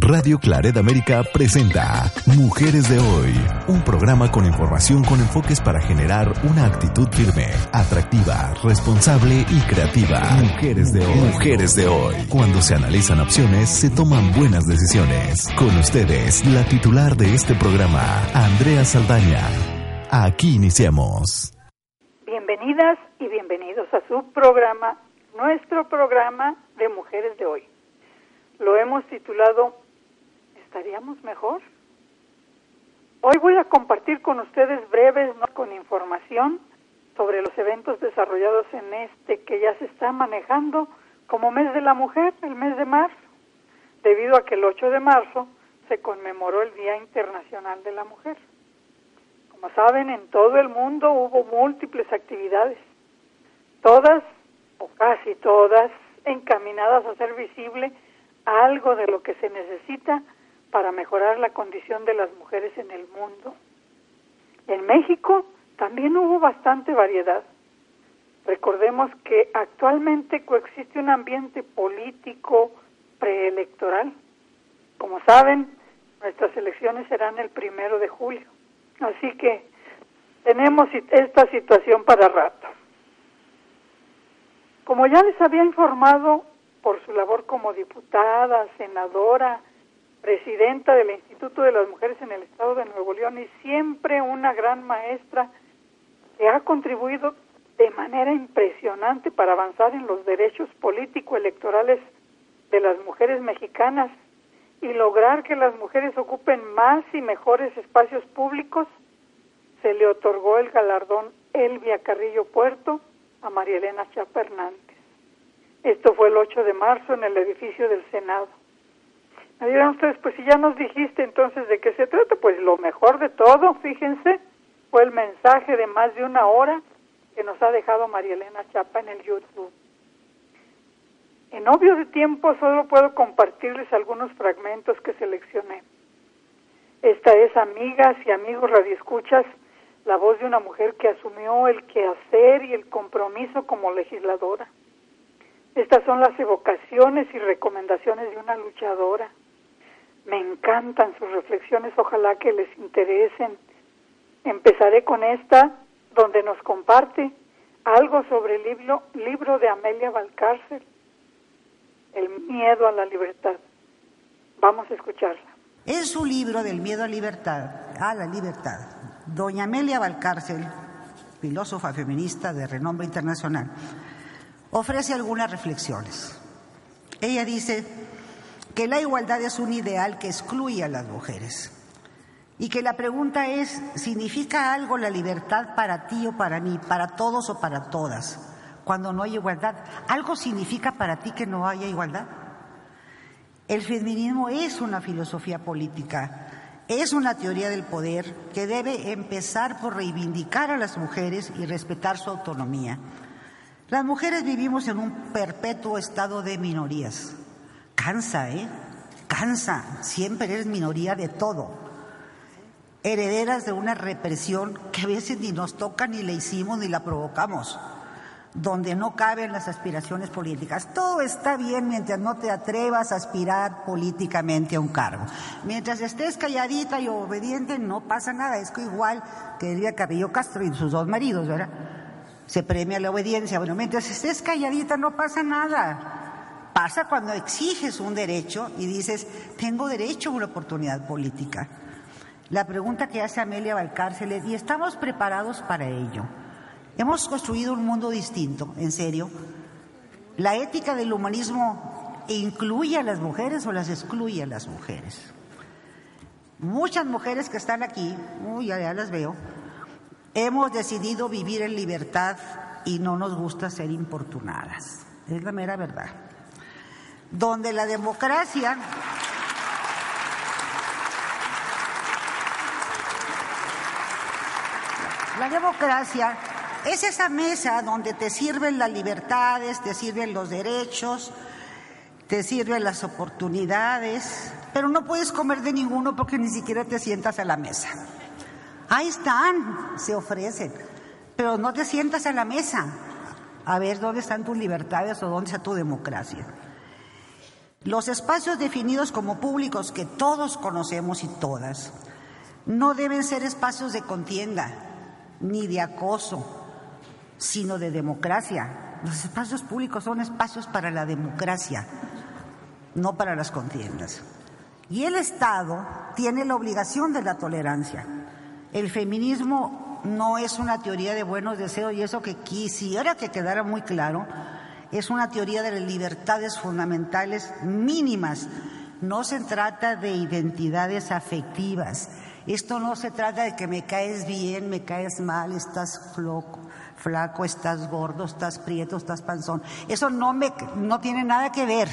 Radio Claret América presenta Mujeres de Hoy, un programa con información con enfoques para generar una actitud firme, atractiva, responsable y creativa. Mujeres de Hoy. Mujeres de Hoy. Cuando se analizan opciones, se toman buenas decisiones. Con ustedes, la titular de este programa, Andrea Saldaña. Aquí iniciamos. Bienvenidas y bienvenidos a su programa, nuestro programa de Mujeres de Hoy. Lo hemos titulado estaríamos mejor. Hoy voy a compartir con ustedes breves ¿no? con información sobre los eventos desarrollados en este que ya se está manejando como mes de la mujer, el mes de marzo, debido a que el 8 de marzo se conmemoró el Día Internacional de la Mujer. Como saben, en todo el mundo hubo múltiples actividades, todas o casi todas encaminadas a hacer visible algo de lo que se necesita para mejorar la condición de las mujeres en el mundo. En México también hubo bastante variedad. Recordemos que actualmente coexiste un ambiente político preelectoral. Como saben, nuestras elecciones serán el primero de julio. Así que tenemos esta situación para rato. Como ya les había informado por su labor como diputada, senadora, presidenta del Instituto de las Mujeres en el Estado de Nuevo León y siempre una gran maestra que ha contribuido de manera impresionante para avanzar en los derechos político-electorales de las mujeres mexicanas y lograr que las mujeres ocupen más y mejores espacios públicos, se le otorgó el galardón Elvia Carrillo Puerto a María Elena Chapa Hernández. Esto fue el 8 de marzo en el edificio del Senado. Me dirán ustedes, pues si ya nos dijiste entonces de qué se trata, pues lo mejor de todo, fíjense, fue el mensaje de más de una hora que nos ha dejado María Elena Chapa en el YouTube. En obvio de tiempo solo puedo compartirles algunos fragmentos que seleccioné. Esta es, amigas y amigos radioescuchas, la voz de una mujer que asumió el quehacer y el compromiso como legisladora. Estas son las evocaciones y recomendaciones de una luchadora me encantan sus reflexiones, ojalá que les interesen. Empezaré con esta, donde nos comparte algo sobre el libro, libro de Amelia Valcárcel, El miedo a la libertad. Vamos a escucharla. Es su libro del miedo a, libertad, a la libertad. Doña Amelia Valcárcel, filósofa feminista de renombre internacional, ofrece algunas reflexiones. Ella dice, que la igualdad es un ideal que excluye a las mujeres y que la pregunta es, ¿significa algo la libertad para ti o para mí, para todos o para todas, cuando no hay igualdad? ¿Algo significa para ti que no haya igualdad? El feminismo es una filosofía política, es una teoría del poder que debe empezar por reivindicar a las mujeres y respetar su autonomía. Las mujeres vivimos en un perpetuo estado de minorías Cansa, ¿eh? Cansa. Siempre eres minoría de todo. Herederas de una represión que a veces ni nos toca, ni la hicimos, ni la provocamos. Donde no caben las aspiraciones políticas. Todo está bien mientras no te atrevas a aspirar políticamente a un cargo. Mientras estés calladita y obediente, no pasa nada. Es igual que diría Carrillo Castro y sus dos maridos, ¿verdad? Se premia la obediencia. Bueno, mientras estés calladita, no pasa nada. Pasa cuando exiges un derecho y dices, tengo derecho a una oportunidad política. La pregunta que hace Amelia Valcárcel es, ¿y estamos preparados para ello? Hemos construido un mundo distinto, en serio. ¿La ética del humanismo incluye a las mujeres o las excluye a las mujeres? Muchas mujeres que están aquí, ya las veo, hemos decidido vivir en libertad y no nos gusta ser importunadas. Es la mera verdad donde la democracia La democracia es esa mesa donde te sirven las libertades, te sirven los derechos, te sirven las oportunidades, pero no puedes comer de ninguno porque ni siquiera te sientas a la mesa. Ahí están, se ofrecen, pero no te sientas a la mesa a ver dónde están tus libertades o dónde está tu democracia. Los espacios definidos como públicos que todos conocemos y todas no deben ser espacios de contienda ni de acoso, sino de democracia. Los espacios públicos son espacios para la democracia, no para las contiendas. Y el Estado tiene la obligación de la tolerancia. El feminismo no es una teoría de buenos deseos y eso que quisiera que quedara muy claro, es una teoría de las libertades fundamentales mínimas. No se trata de identidades afectivas. Esto no se trata de que me caes bien, me caes mal, estás floco, flaco, estás gordo, estás prieto, estás panzón. Eso no, me, no tiene nada que ver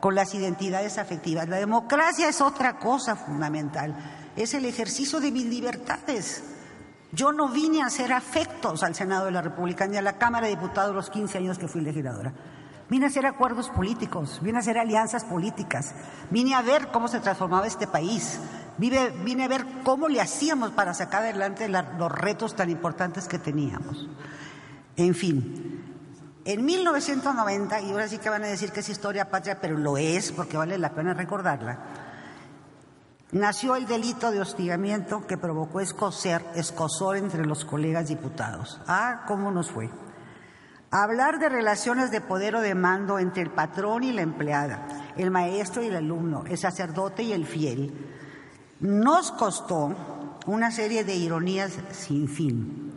con las identidades afectivas. La democracia es otra cosa fundamental. Es el ejercicio de mis libertades. Yo no vine a hacer afectos al Senado de la República ni a la Cámara de Diputados los 15 años que fui legisladora. Vine a hacer acuerdos políticos, vine a hacer alianzas políticas, vine a ver cómo se transformaba este país, vine, a ver cómo le hacíamos para sacar adelante los retos tan importantes que teníamos. En fin, en 1990, y ahora sí que van a decir que es historia patria, pero lo es porque vale la pena recordarla, nació el delito de hostigamiento que provocó escocer, escosor entre los colegas diputados. Ah, ¿cómo nos fue? Hablar de relaciones de poder o de mando entre el patrón y la empleada, el maestro y el alumno, el sacerdote y el fiel, nos costó una serie de ironías sin fin.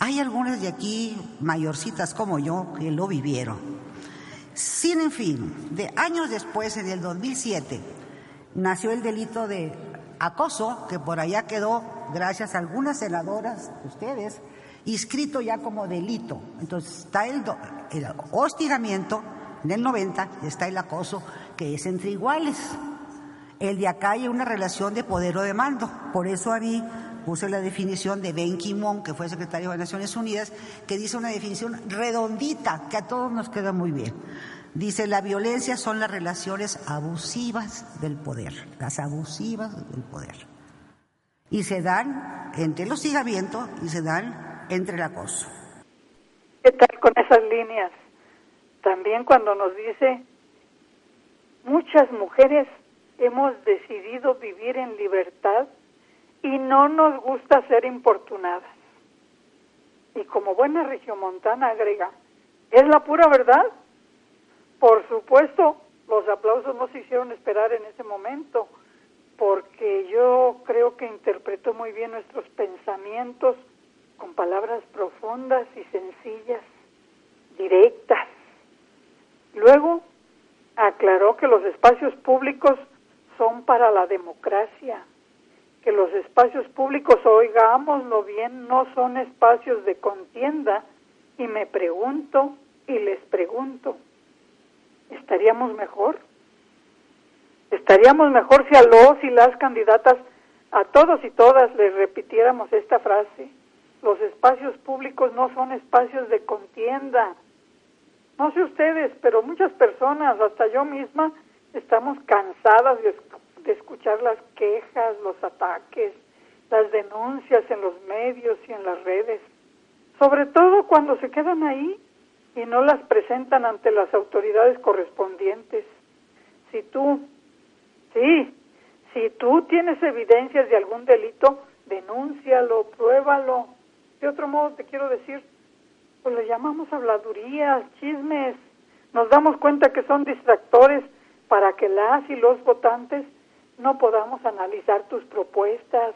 Hay algunas de aquí, mayorcitas como yo, que lo vivieron. Sin fin, de años después, en el 2007, nació el delito de acoso, que por allá quedó, gracias a algunas senadoras, ustedes, inscrito ya como delito. Entonces está el, el hostigamiento del 90 está el acoso, que es entre iguales. El de acá hay una relación de poder o de mando. Por eso a mí puse la definición de Ben Ki-moon, que fue secretario de Naciones Unidas, que dice una definición redondita, que a todos nos queda muy bien. Dice, la violencia son las relaciones abusivas del poder, las abusivas del poder. Y se dan entre el hostigamiento y se dan entre el acoso. ¿Qué tal con esas líneas? También cuando nos dice, muchas mujeres hemos decidido vivir en libertad y no nos gusta ser importunadas. Y como buena regiomontana agrega, ¿es la pura verdad? Por supuesto, los aplausos no se hicieron esperar en ese momento, porque yo creo que interpretó muy bien nuestros pensamientos con palabras profundas y sencillas, directas. Luego aclaró que los espacios públicos son para la democracia, que los espacios públicos, oigámoslo bien, no son espacios de contienda, y me pregunto y les pregunto, estaríamos mejor. Estaríamos mejor si a los y las candidatas, a todos y todas les repitiéramos esta frase. Los espacios públicos no son espacios de contienda. No sé ustedes, pero muchas personas, hasta yo misma, estamos cansadas de, de escuchar las quejas, los ataques, las denuncias en los medios y en las redes. Sobre todo cuando se quedan ahí y no las presentan ante las autoridades correspondientes. Si tú, sí, si tú tienes evidencias de algún delito, denúncialo, pruébalo. De otro modo te quiero decir, pues le llamamos habladurías, chismes. Nos damos cuenta que son distractores para que las y los votantes no podamos analizar tus propuestas,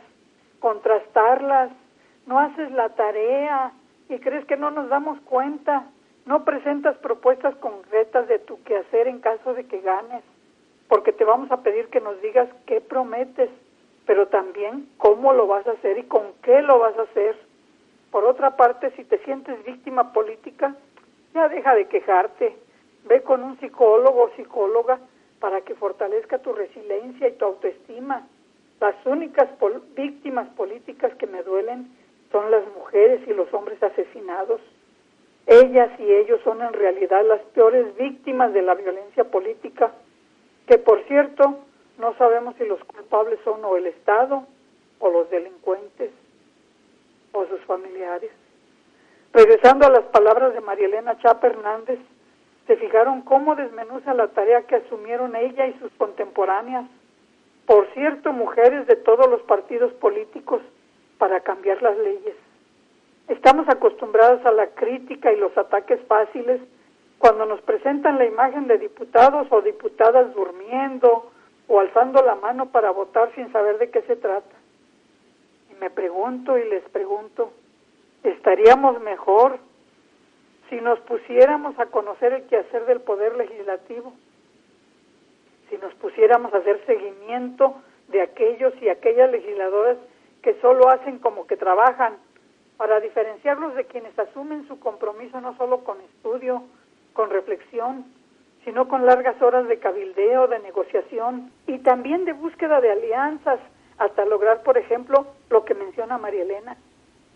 contrastarlas. No haces la tarea y crees que no nos damos cuenta no presentas propuestas concretas de tu quehacer en caso de que ganes, porque te vamos a pedir que nos digas qué prometes, pero también cómo lo vas a hacer y con qué lo vas a hacer. Por otra parte, si te sientes víctima política, ya deja de quejarte. Ve con un psicólogo o psicóloga para que fortalezca tu resiliencia y tu autoestima. Las únicas víctimas políticas que me duelen son las mujeres y los hombres asesinados. Ellas y ellos son en realidad las peores víctimas de la violencia política, que por cierto no sabemos si los culpables son o el Estado o los delincuentes o sus familiares. Regresando a las palabras de María Elena Chapa Hernández, ¿Se fijaron cómo desmenuza la tarea que asumieron ella y sus contemporáneas? Por cierto, mujeres de todos los partidos políticos para cambiar las leyes. Estamos acostumbradas a la crítica y los ataques fáciles cuando nos presentan la imagen de diputados o diputadas durmiendo o alzando la mano para votar sin saber de qué se trata. Y me pregunto y les pregunto, ¿estaríamos mejor si nos pusiéramos a conocer el quehacer del Poder Legislativo? Si nos pusiéramos a hacer seguimiento de aquellos y aquellas legisladoras que solo hacen como que trabajan, para diferenciarlos de quienes asumen su compromiso no solo con estudio, con reflexión, sino con largas horas de cabildeo, de negociación y también de búsqueda de alianzas hasta lograr, por ejemplo, lo que menciona María Elena,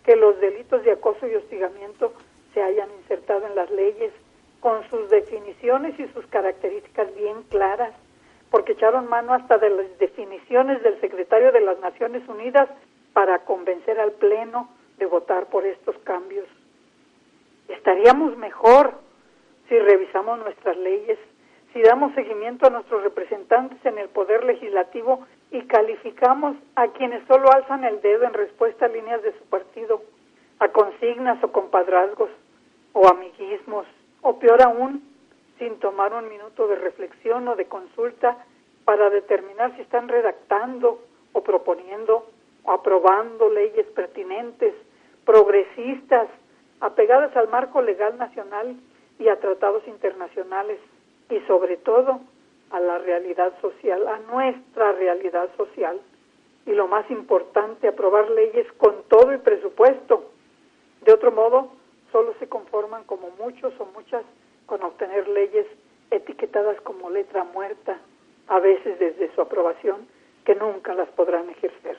que los delitos de acoso y hostigamiento se hayan insertado en las leyes con sus definiciones y sus características bien claras, porque echaron mano hasta de las definiciones del secretario de las Naciones Unidas para convencer al Pleno de votar por estos cambios. Estaríamos mejor si revisamos nuestras leyes, si damos seguimiento a nuestros representantes en el Poder Legislativo y calificamos a quienes solo alzan el dedo en respuesta a líneas de su partido, a consignas o compadrazgos, o amiguismos, o peor aún, sin tomar un minuto de reflexión o de consulta para determinar si están redactando o proponiendo o aprobando leyes pertinentes, progresistas, apegadas al marco legal nacional y a tratados internacionales y sobre todo a la realidad social, a nuestra realidad social. Y lo más importante, aprobar leyes con todo y presupuesto. De otro modo, solo se conforman como muchos o muchas con obtener leyes etiquetadas como letra muerta, a veces desde su aprobación, que nunca las podrán ejercer.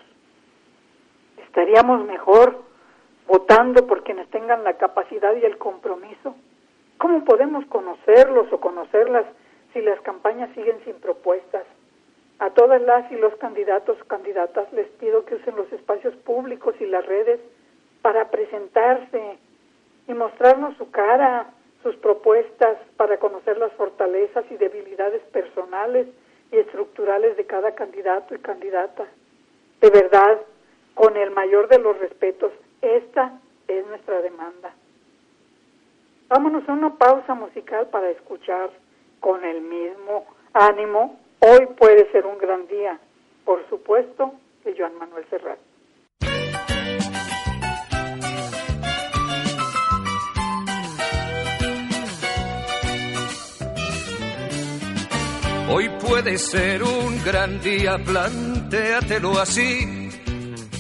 Estaríamos mejor votando por quienes tengan la capacidad y el compromiso ¿Cómo podemos conocerlos o conocerlas si las campañas siguen sin propuestas? A todas las y los candidatos o candidatas les pido que usen los espacios públicos y las redes para presentarse y mostrarnos su cara, sus propuestas, para conocer las fortalezas y debilidades personales y estructurales de cada candidato y candidata. De verdad, con el mayor de los respetos, esta es nuestra demanda. Vámonos a una pausa musical para escuchar con el mismo ánimo. Hoy puede ser un gran día, por supuesto, de Joan Manuel Serrat. Hoy puede ser un gran día, plantéatelo así.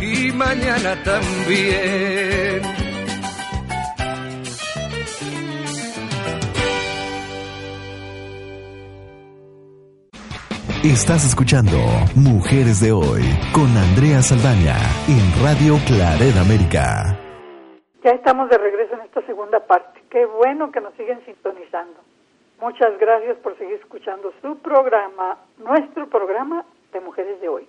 y mañana también. Estás escuchando Mujeres de Hoy con Andrea Saldaña en Radio Claret América. Ya estamos de regreso en esta segunda parte. Qué bueno que nos siguen sintonizando. Muchas gracias por seguir escuchando su programa, nuestro programa de Mujeres de Hoy.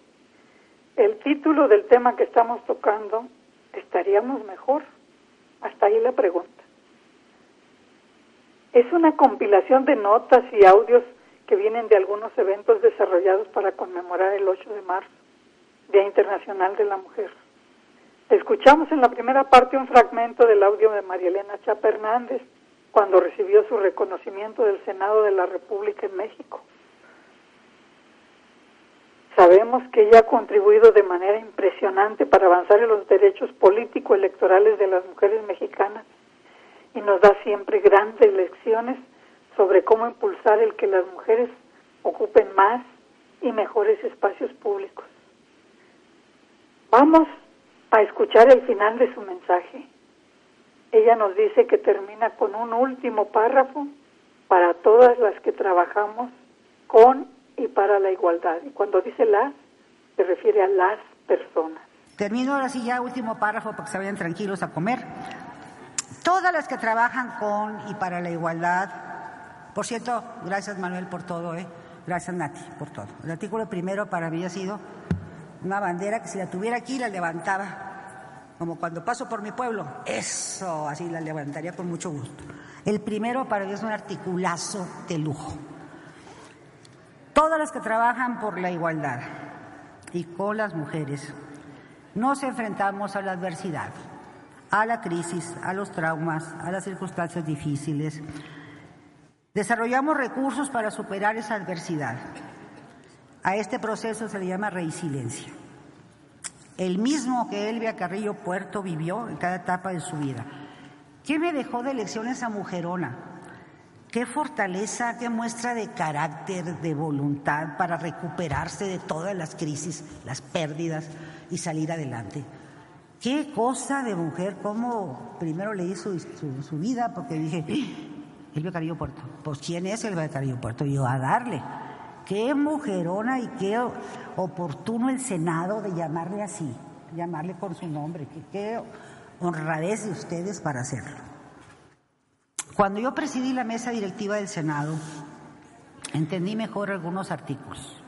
El título del tema que estamos tocando, ¿estaríamos mejor? Hasta ahí la pregunta. Es una compilación de notas y audios que vienen de algunos eventos desarrollados para conmemorar el 8 de marzo, Día Internacional de la Mujer. Escuchamos en la primera parte un fragmento del audio de María Elena Chapa Hernández cuando recibió su reconocimiento del Senado de la República en México. Sabemos que ella ha contribuido de manera impresionante para avanzar en los derechos político-electorales de las mujeres mexicanas y nos da siempre grandes lecciones sobre cómo impulsar el que las mujeres ocupen más y mejores espacios públicos. Vamos a escuchar el final de su mensaje. Ella nos dice que termina con un último párrafo para todas las que trabajamos con y para la igualdad. Y cuando dice las, se refiere a las personas. Termino ahora sí ya último párrafo para que se vayan tranquilos a comer. Todas las que trabajan con y para la igualdad por cierto, gracias Manuel por todo, ¿eh? Gracias Nati por todo. El artículo primero para mí ha sido una bandera que si la tuviera aquí la levantaba, como cuando paso por mi pueblo. Eso, así la levantaría con mucho gusto. El primero para mí es un articulazo de lujo. Todas las que trabajan por la igualdad y con las mujeres nos enfrentamos a la adversidad, a la crisis, a los traumas, a las circunstancias difíciles, Desarrollamos recursos para superar esa adversidad. A este proceso se le llama resiliencia. El mismo que Elvia Carrillo Puerto vivió en cada etapa de su vida. ¿Qué me dejó de lección esa mujerona? Qué fortaleza, qué muestra de carácter, de voluntad para recuperarse de todas las crisis, las pérdidas y salir adelante. Qué cosa de mujer, cómo primero le hizo su, su vida, porque dije, Silvia Carrillo Puerto. Pues ¿quién es Silvia Carrillo Puerto? Yo a darle. Qué mujerona y qué oportuno el Senado de llamarle así, llamarle con su nombre. Qué, honradez de ustedes para hacerlo. Cuando yo presidí la mesa directiva del Senado, entendí mejor algunos artículos.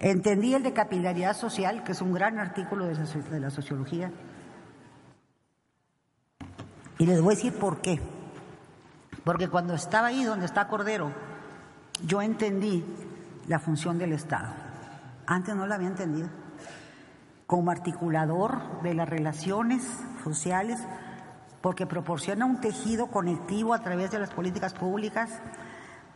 Entendí el de capilaridad social, que es un gran artículo de la sociología. Y les voy a decir por qué. Porque cuando estaba ahí donde está Cordero, yo entendí la función del Estado. Antes no la había entendido. Como articulador de las relaciones sociales, porque proporciona un tejido conectivo a través de las políticas públicas,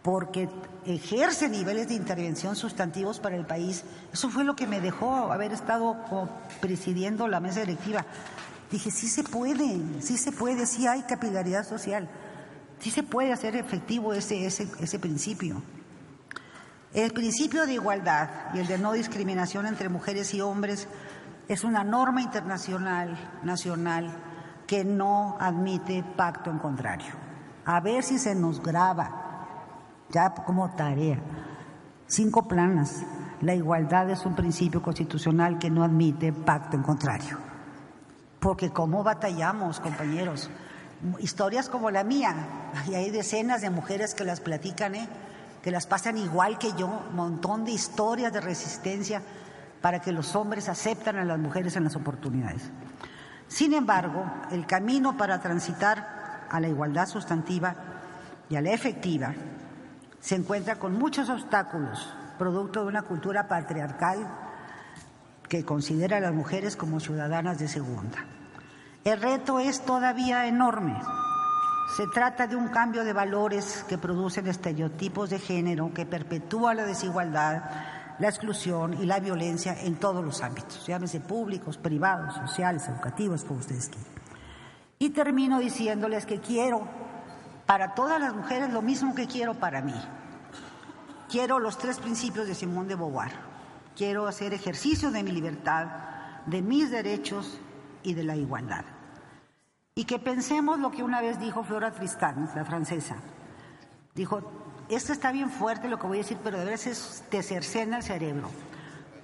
porque ejerce niveles de intervención sustantivos para el país. Eso fue lo que me dejó haber estado presidiendo la mesa directiva. Dije, sí se puede, sí se puede, sí hay capilaridad social. Sí se puede hacer efectivo ese, ese, ese principio. El principio de igualdad y el de no discriminación entre mujeres y hombres es una norma internacional, nacional, que no admite pacto en contrario. A ver si se nos graba, ya como tarea. Cinco planas. La igualdad es un principio constitucional que no admite pacto en contrario. Porque cómo batallamos, compañeros historias como la mía, y hay decenas de mujeres que las platican, ¿eh? que las pasan igual que yo, montón de historias de resistencia para que los hombres aceptan a las mujeres en las oportunidades. Sin embargo, el camino para transitar a la igualdad sustantiva y a la efectiva se encuentra con muchos obstáculos, producto de una cultura patriarcal que considera a las mujeres como ciudadanas de segunda. El reto es todavía enorme. Se trata de un cambio de valores que producen estereotipos de género, que perpetúa la desigualdad, la exclusión y la violencia en todos los ámbitos, llámese públicos, privados, sociales, educativos, como ustedes quieran. Y termino diciéndoles que quiero para todas las mujeres lo mismo que quiero para mí. Quiero los tres principios de Simón de Beauvoir. Quiero hacer ejercicio de mi libertad, de mis derechos y de la igualdad. Y que pensemos lo que una vez dijo Flora Tristan, la francesa. Dijo, esto está bien fuerte lo que voy a decir, pero de veces te cercena el cerebro.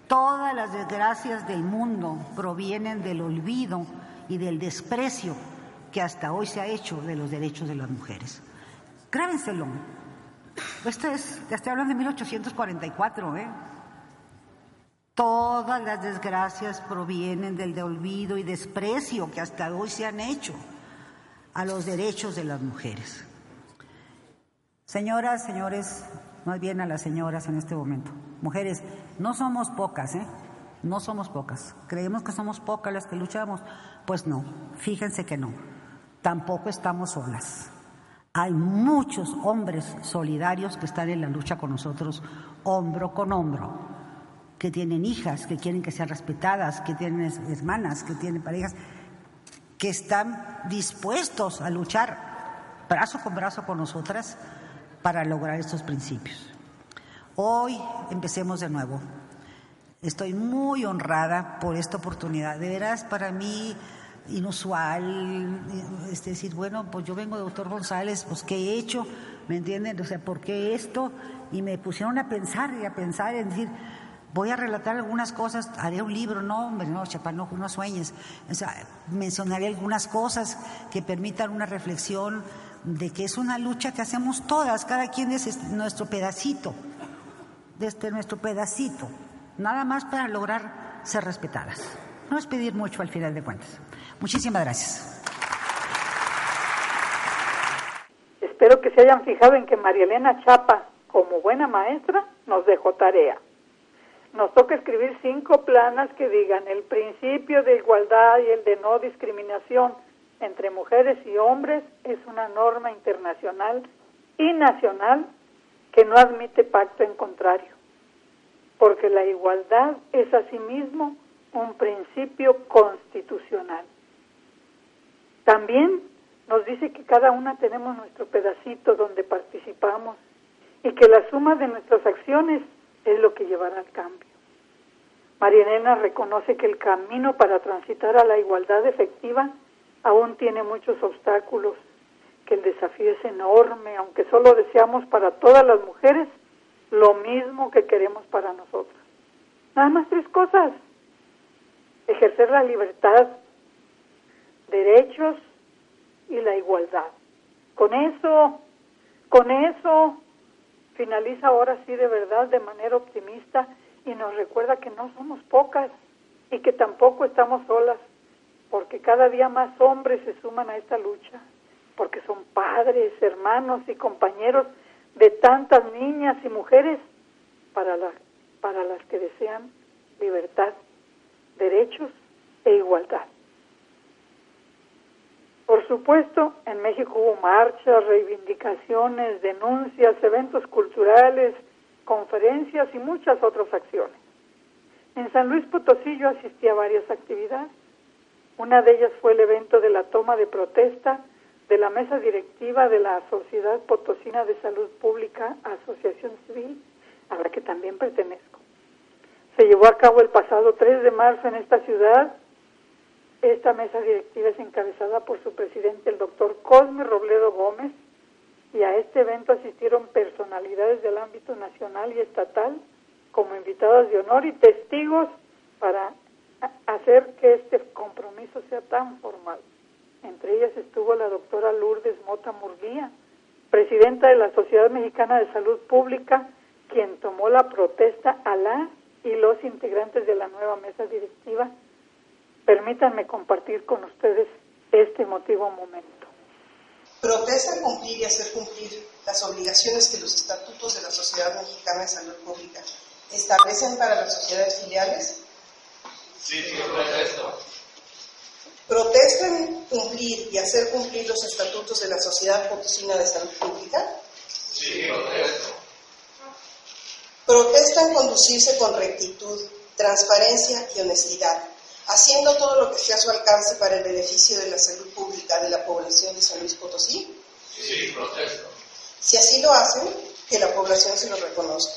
Todas las desgracias del mundo provienen del olvido y del desprecio que hasta hoy se ha hecho de los derechos de las mujeres. Grábenselo. Esto es, ya estoy hablando de 1844, ¿eh? Todas las desgracias provienen del de olvido y desprecio que hasta hoy se han hecho a los derechos de las mujeres. Señoras, señores, más bien a las señoras en este momento. Mujeres, no somos pocas, ¿eh? No somos pocas. Creemos que somos pocas las que luchamos. Pues no, fíjense que no. Tampoco estamos solas. Hay muchos hombres solidarios que están en la lucha con nosotros, hombro con hombro que tienen hijas, que quieren que sean respetadas, que tienen hermanas, que tienen parejas, que están dispuestos a luchar brazo con brazo con nosotras para lograr estos principios. Hoy empecemos de nuevo. Estoy muy honrada por esta oportunidad. De veras, para mí, inusual, es decir, bueno, pues yo vengo de doctor González, pues ¿qué he hecho? ¿Me entienden? O sea, ¿por qué esto? Y me pusieron a pensar y a pensar en decir, Voy a relatar algunas cosas, haré un libro, no, hombre, no, chapa, no, no sueñes. O sea, mencionaré algunas cosas que permitan una reflexión de que es una lucha que hacemos todas, cada quien es nuestro pedacito, desde nuestro pedacito, nada más para lograr ser respetadas. No es pedir mucho al final de cuentas. Muchísimas gracias. Espero que se hayan fijado en que María Elena Chapa, como buena maestra, nos dejó tarea nos toca escribir cinco planas que digan el principio de igualdad y el de no discriminación entre mujeres y hombres es una norma internacional y nacional que no admite pacto en contrario, porque la igualdad es asimismo un principio constitucional. También nos dice que cada una tenemos nuestro pedacito donde participamos y que la suma de nuestras acciones es lo que llevará al cambio. María Elena reconoce que el camino para transitar a la igualdad efectiva aún tiene muchos obstáculos, que el desafío es enorme, aunque solo deseamos para todas las mujeres lo mismo que queremos para nosotras. Nada más tres cosas. Ejercer la libertad, derechos y la igualdad. Con eso, con eso, finaliza ahora sí de verdad de manera optimista y nos recuerda que no somos pocas y que tampoco estamos solas, porque cada día más hombres se suman a esta lucha, porque son padres, hermanos y compañeros de tantas niñas y mujeres para, la, para las que desean libertad, derechos e igualdad. Por supuesto, en México hubo marchas, reivindicaciones, denuncias, eventos culturales, conferencias y muchas otras acciones. En San Luis Potosí yo asistí a varias actividades. Una de ellas fue el evento de la toma de protesta de la mesa directiva de la Sociedad Potosina de Salud Pública, Asociación Civil, a la que también pertenezco. Se llevó a cabo el pasado 3 de marzo en esta ciudad esta mesa directiva es encabezada por su presidente, el doctor Cosme Robledo Gómez, y a este evento asistieron personalidades del ámbito nacional y estatal como invitadas de honor y testigos para hacer que este compromiso sea tan formal. Entre ellas estuvo la doctora Lourdes Mota Murguía, presidenta de la Sociedad Mexicana de Salud Pública, quien tomó la protesta a la y los integrantes de la nueva mesa directiva Permítanme compartir con ustedes este emotivo momento. Protesta cumplir y hacer cumplir las obligaciones que los estatutos de la Sociedad Mexicana de Salud Pública establecen para las sociedades filiales. Sí, sí, protesto. ¿Protestan cumplir y hacer cumplir los estatutos de la Sociedad Potosina de Salud Pública? Sí, protesto. ¿Protestan conducirse con rectitud, transparencia y honestidad haciendo todo lo que esté a su alcance para el beneficio de la salud pública de la población de San Luis Potosí? Sí, protesto. Si así lo hacen, que la población se lo reconozca.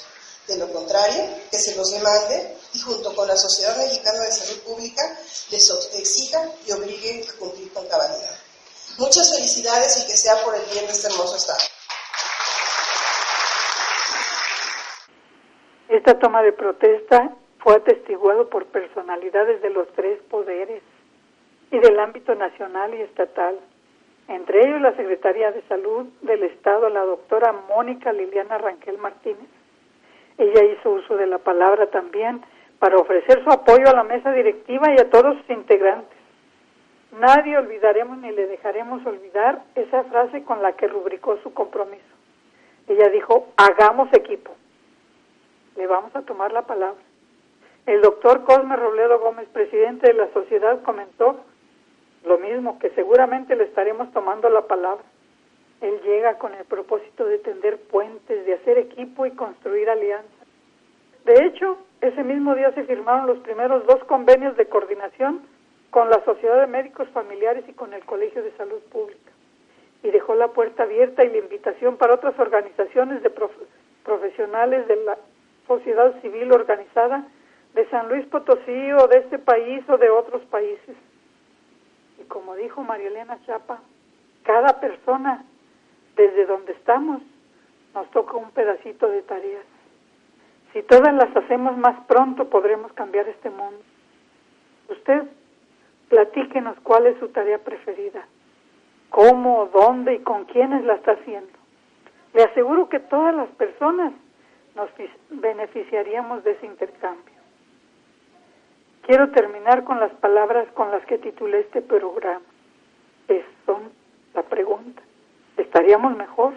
De lo contrario, que se los demande y junto con la Sociedad Mexicana de Salud Pública les exija y obligue a cumplir con cabalidad. Muchas felicidades y que sea por el bien de este hermoso Estado. Esta toma de protesta fue atestiguado por personalidades de los tres poderes y del ámbito nacional y estatal, entre ellos la Secretaría de Salud del Estado, la doctora Mónica Liliana Ranquel Martínez. Ella hizo uso de la palabra también para ofrecer su apoyo a la mesa directiva y a todos sus integrantes. Nadie olvidaremos ni le dejaremos olvidar esa frase con la que rubricó su compromiso. Ella dijo, hagamos equipo. Le vamos a tomar la palabra. El doctor Cosme Robledo Gómez, presidente de la sociedad, comentó lo mismo, que seguramente le estaremos tomando la palabra. Él llega con el propósito de tender puentes, de hacer equipo y construir alianzas. De hecho, ese mismo día se firmaron los primeros dos convenios de coordinación con la Sociedad de Médicos Familiares y con el Colegio de Salud Pública. Y dejó la puerta abierta y la invitación para otras organizaciones de profesionales de la sociedad civil organizada de San Luis Potosí o de este país o de otros países. Y como dijo María Elena Chapa, cada persona, desde donde estamos, nos toca un pedacito de tareas. Si todas las hacemos más pronto, podremos cambiar este mundo. Usted, platíquenos cuál es su tarea preferida, cómo, dónde y con quiénes la está haciendo. Le aseguro que todas las personas nos beneficiaríamos de ese intercambio. Quiero terminar con las palabras con las que titulé este programa. Es, son la pregunta. ¿Estaríamos mejor?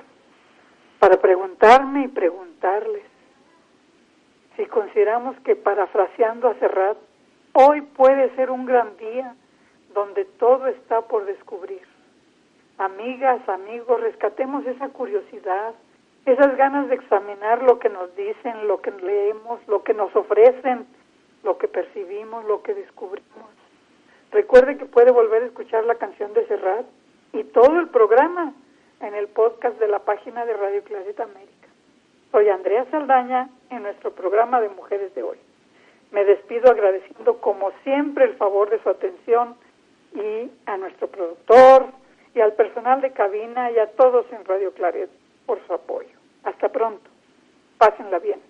Para preguntarme y preguntarles. Si consideramos que, parafraseando a Serrat, hoy puede ser un gran día donde todo está por descubrir. Amigas, amigos, rescatemos esa curiosidad, esas ganas de examinar lo que nos dicen, lo que leemos, lo que nos ofrecen, lo que percibimos, lo que descubrimos. Recuerde que puede volver a escuchar la canción de Serrat y todo el programa en el podcast de la página de Radio Claret América. Soy Andrea Saldaña en nuestro programa de Mujeres de hoy. Me despido agradeciendo como siempre el favor de su atención y a nuestro productor y al personal de cabina y a todos en Radio Claret por su apoyo. Hasta pronto. Pásenla bien.